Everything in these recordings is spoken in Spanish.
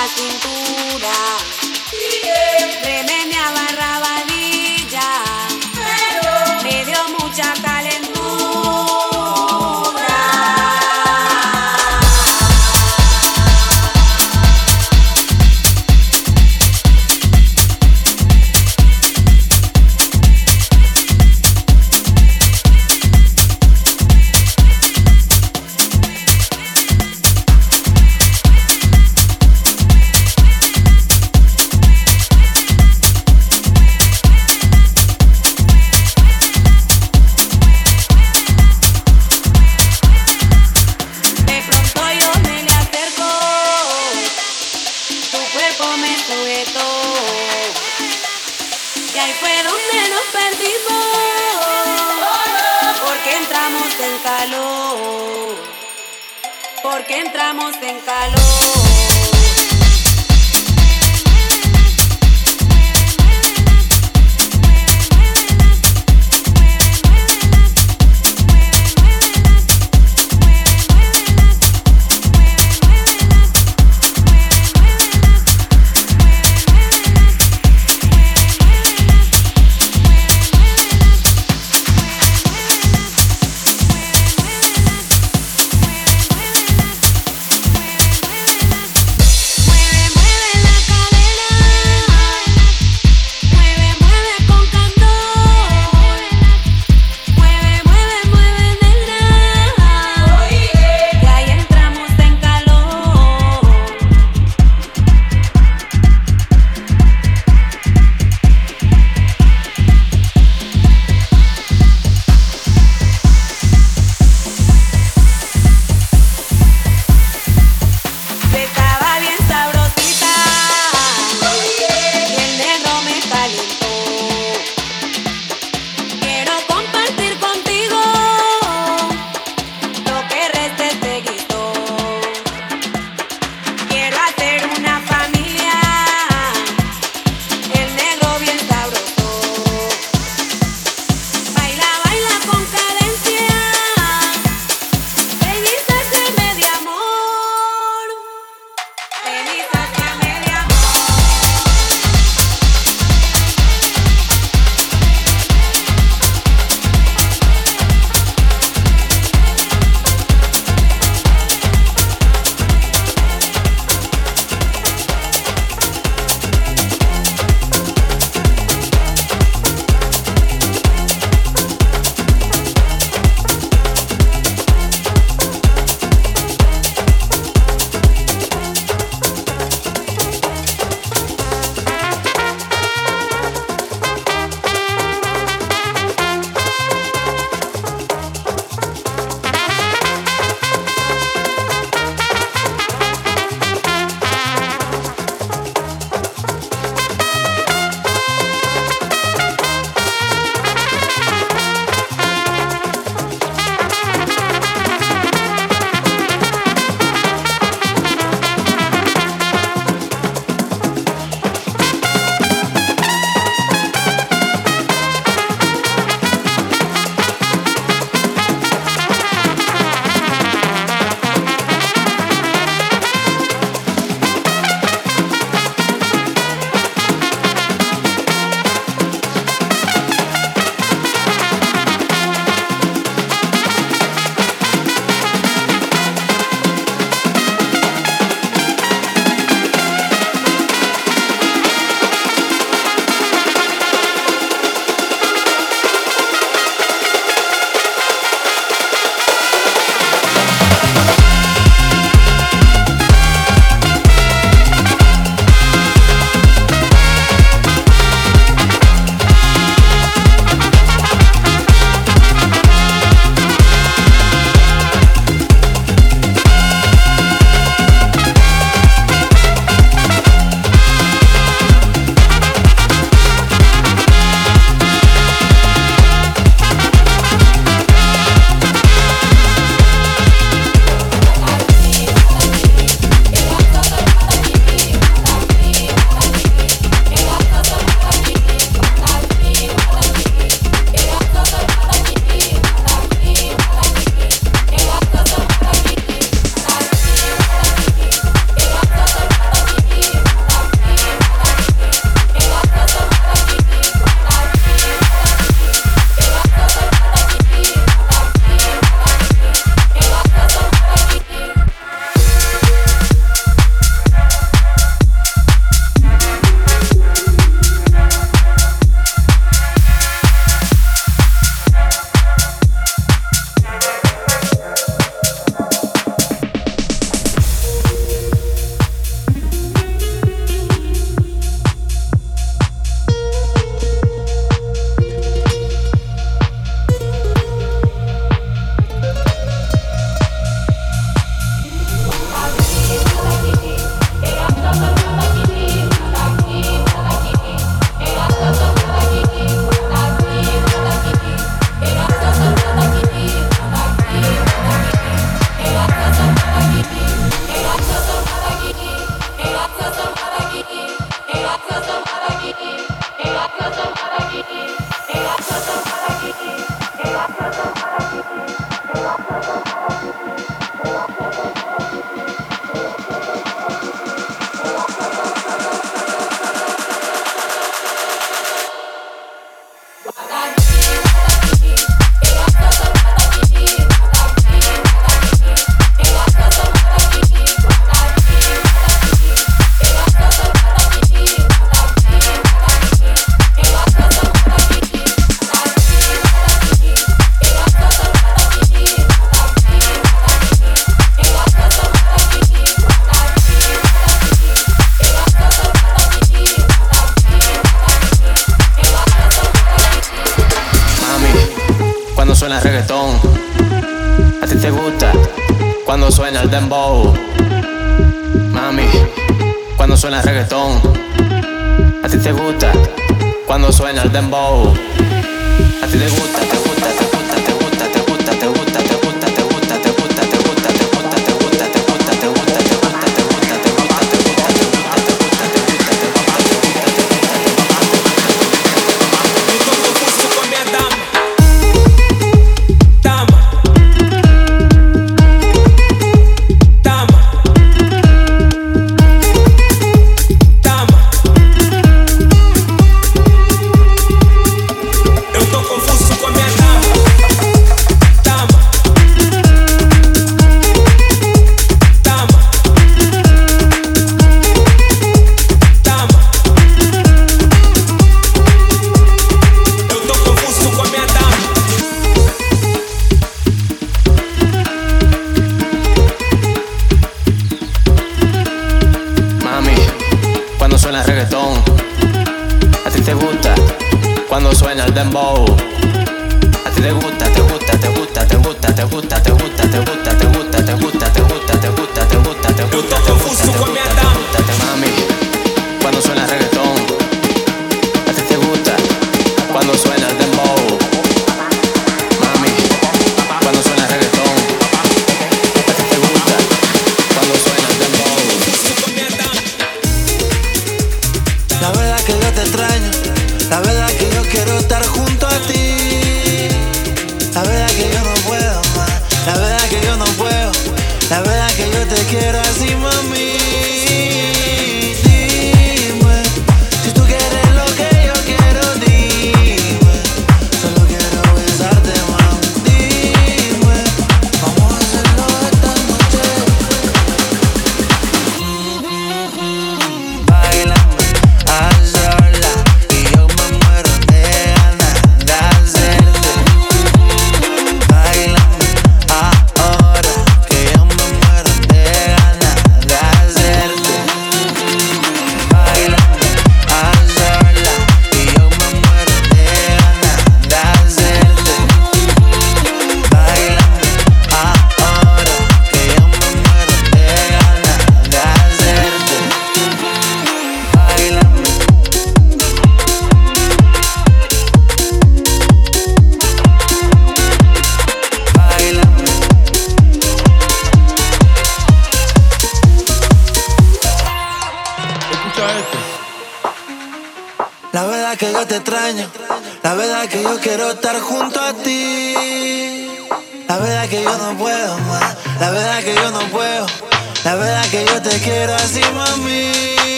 la cintura. Me suena el dembow. Mami, cuando suena el reggaetón. A ti te gusta cuando suena el dembow. A ti te gusta, te gusta.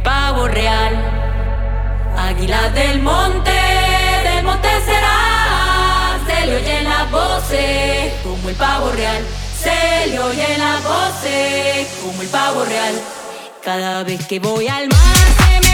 pavo real. Águila del monte, del monte será, se le oyen las voces como el pavo real. Se le oyen las voces como el pavo real. Cada vez que voy al mar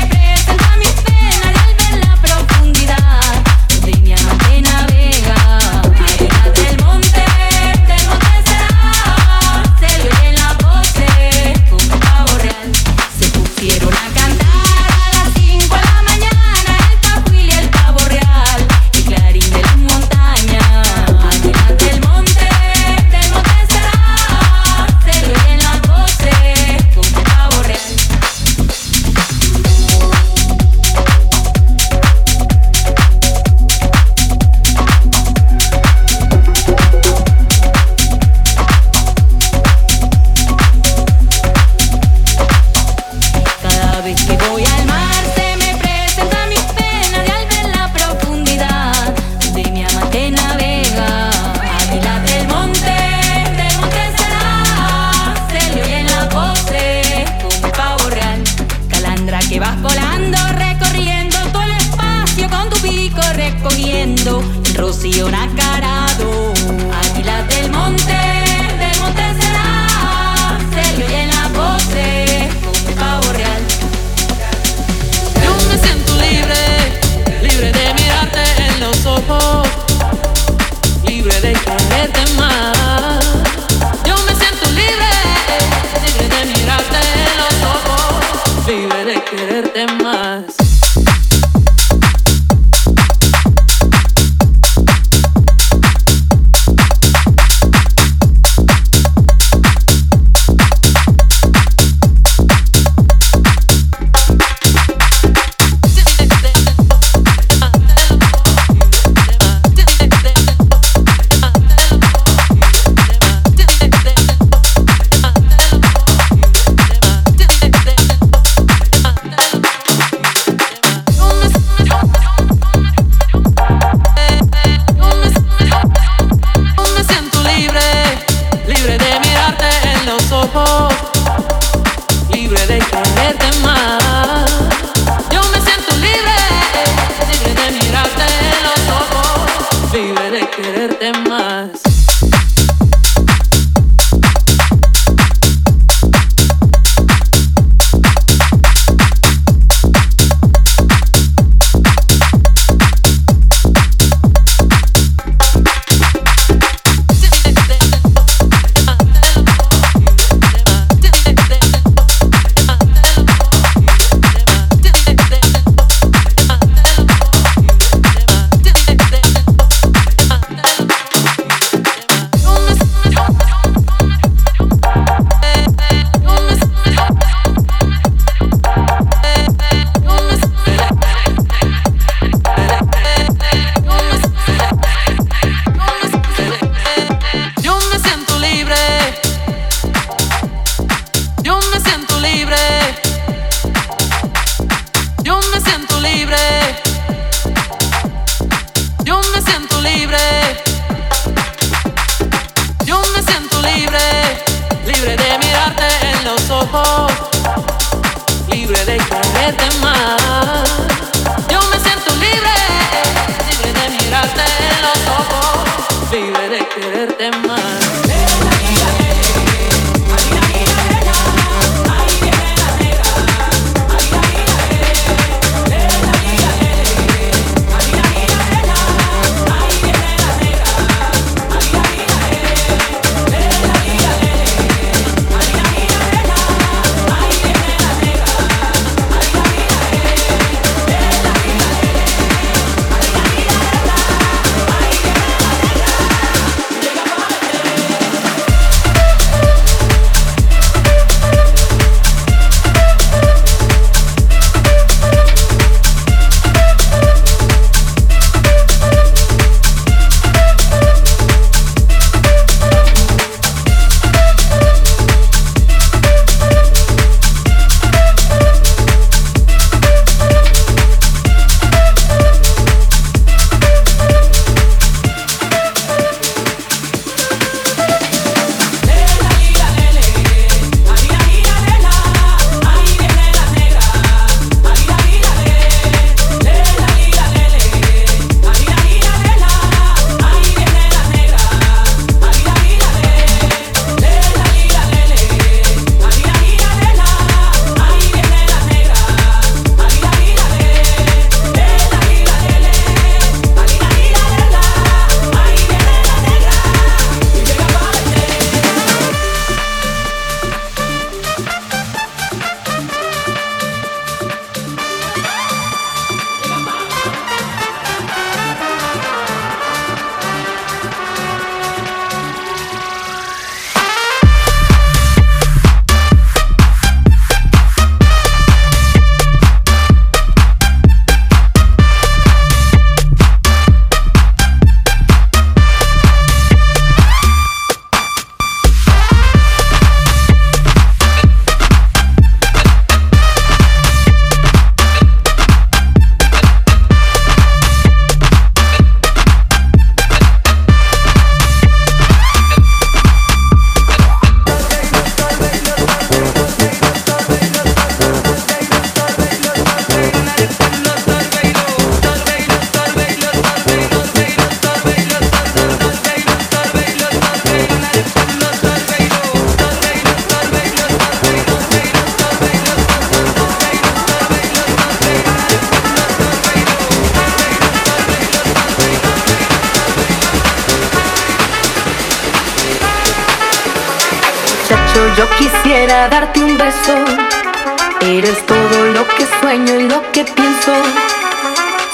lo que pienso.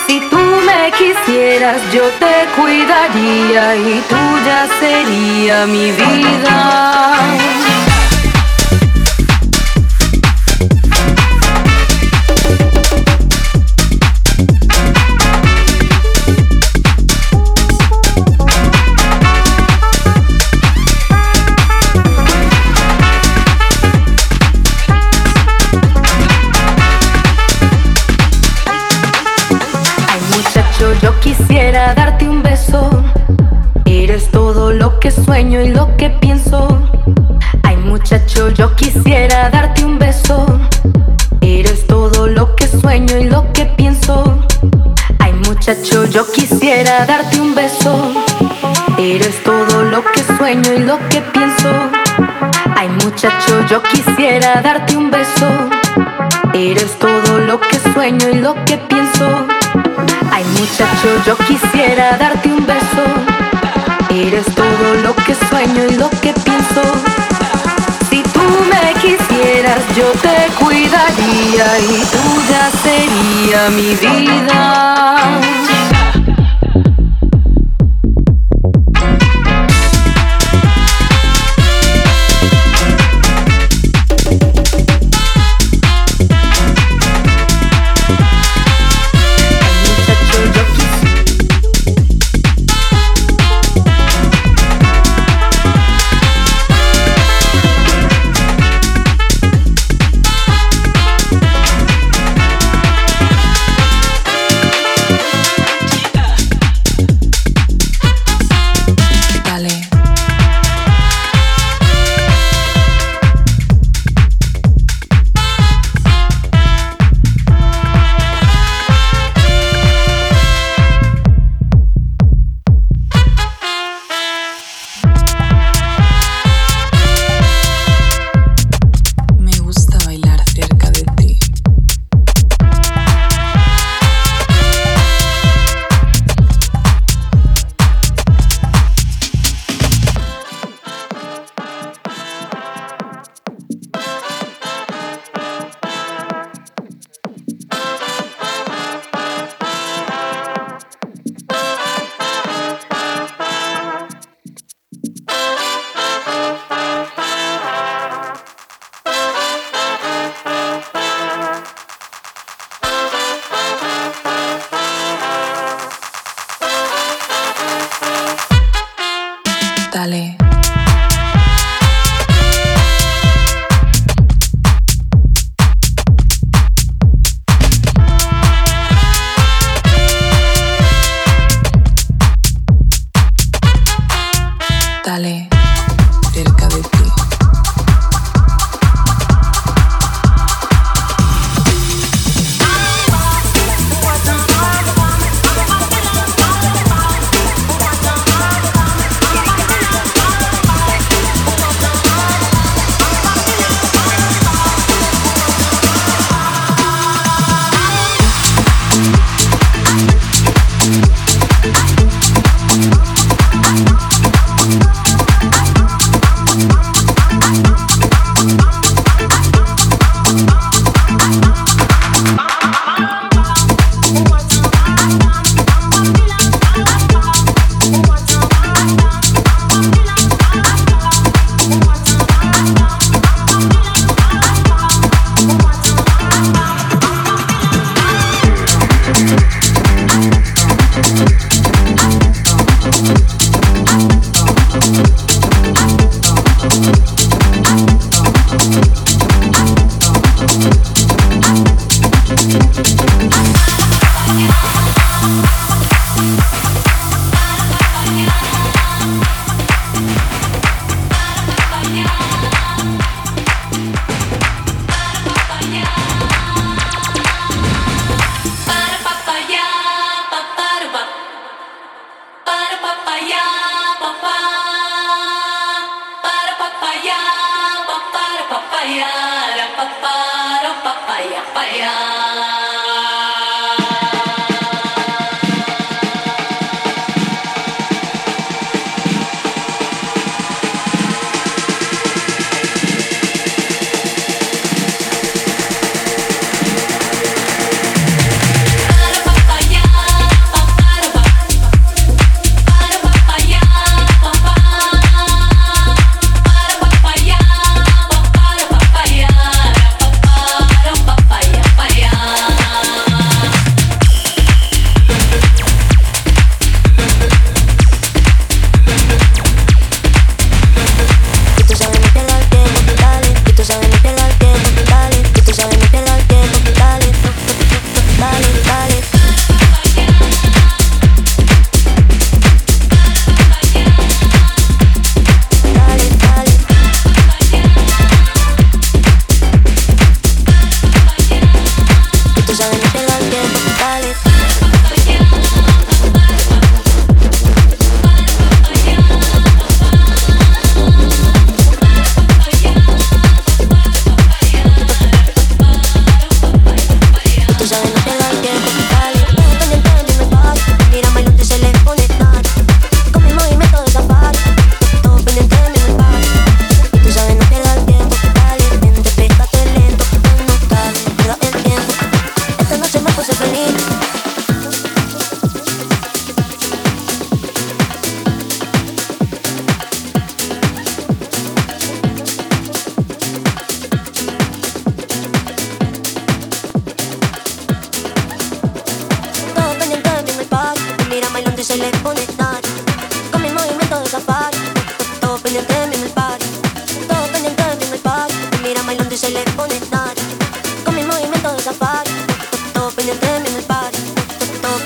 Si tú me quisieras, yo te cuidaría y tuya sería mi vida. sueño y lo que pienso. Ay muchacho, yo quisiera darte un beso. Eres todo lo que sueño y lo que pienso. Ay muchacho, yo quisiera darte un beso. Eres todo lo que sueño y lo que pienso. Ay muchacho, yo quisiera darte un beso. Eres todo lo que sueño y lo que pienso. Ay muchacho, yo quisiera darte un beso. Eres todo lo que sueño y lo que pienso. Si tú me quisieras, yo te cuidaría y tú ya sería mi vida.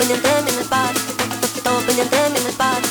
open and in the spot. Open and then in the spot.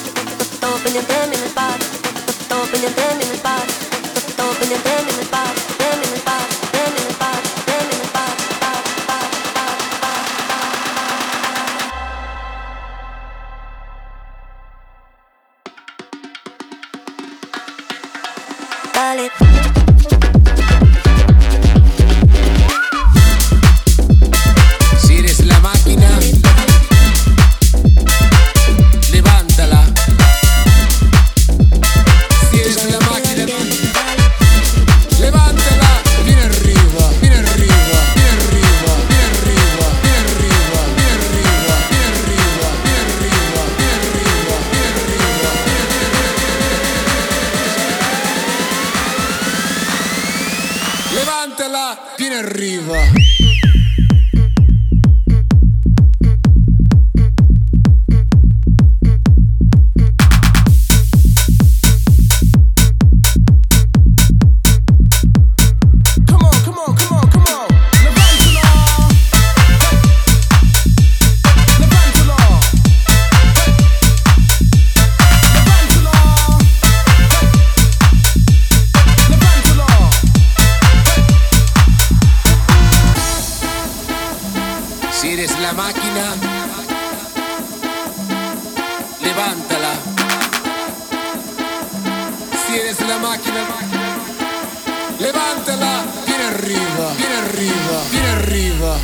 Arriba,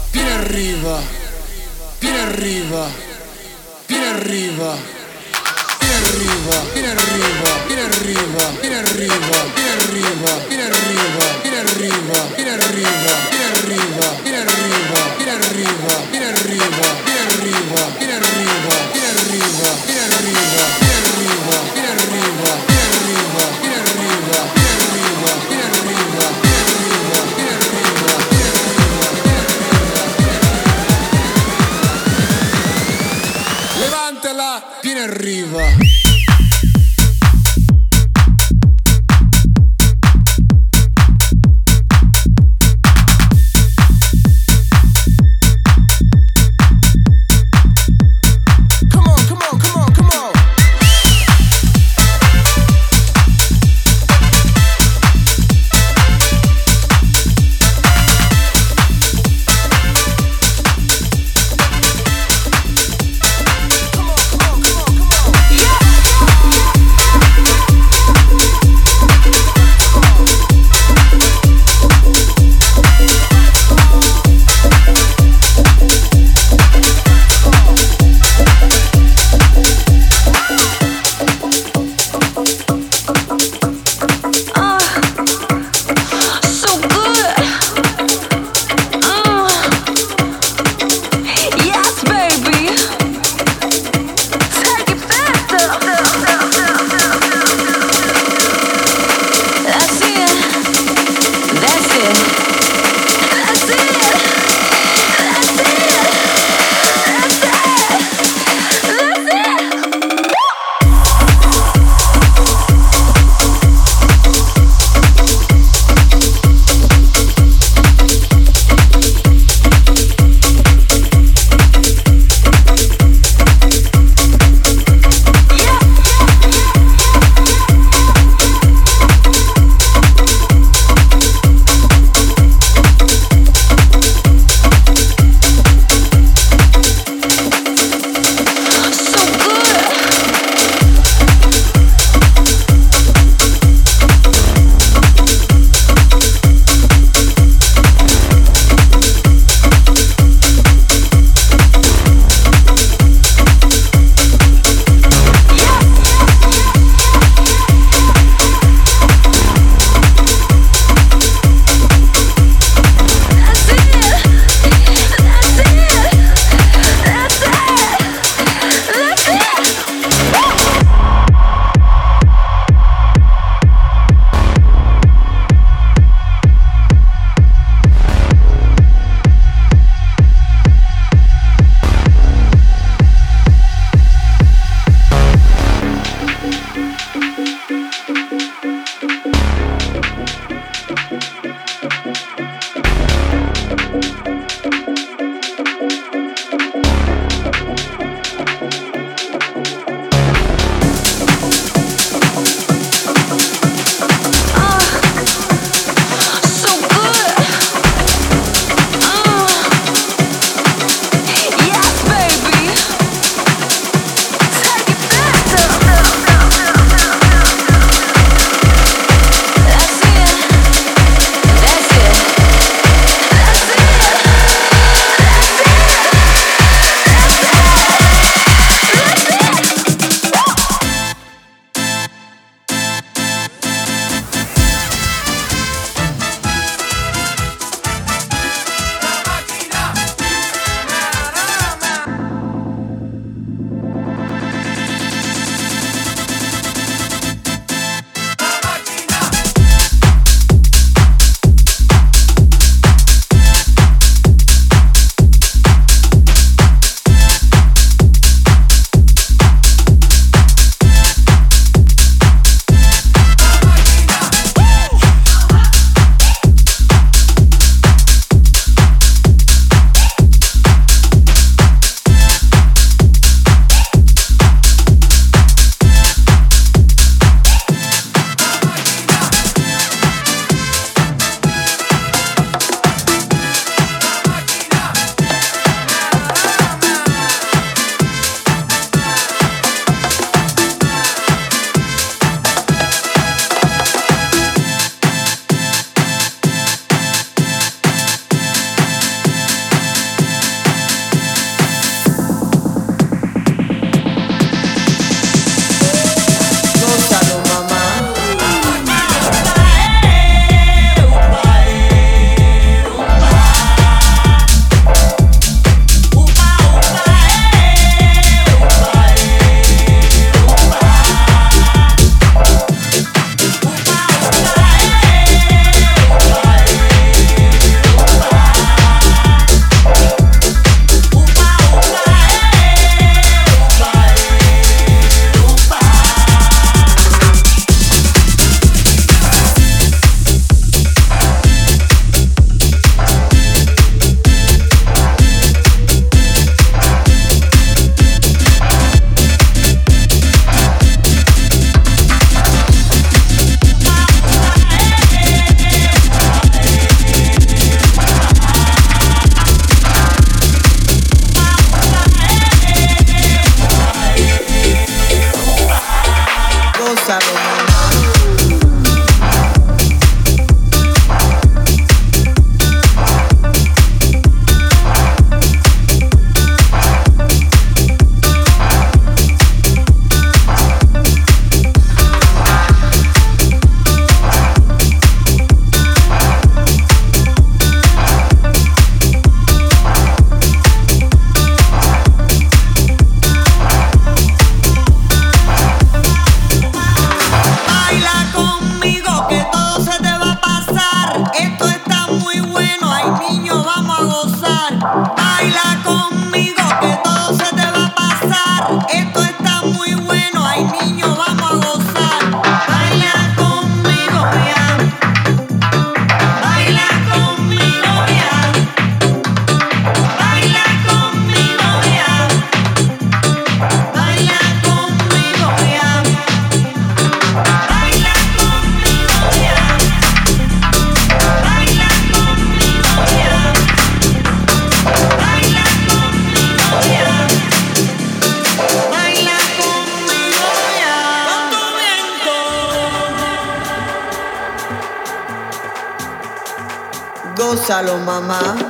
viene arriba, viene arriba, viene arriba. Viene arriba, viene arriba, viene arriba, viene arriba, viene arriba, viene arriba, viene arriba, viene arriba, viene arriba, viene arriba, viene arriba, viene arriba, viene arriba, viene arriba, viene arriba, viene arriba, viene arriba, viene arriba, viene arriba. mama.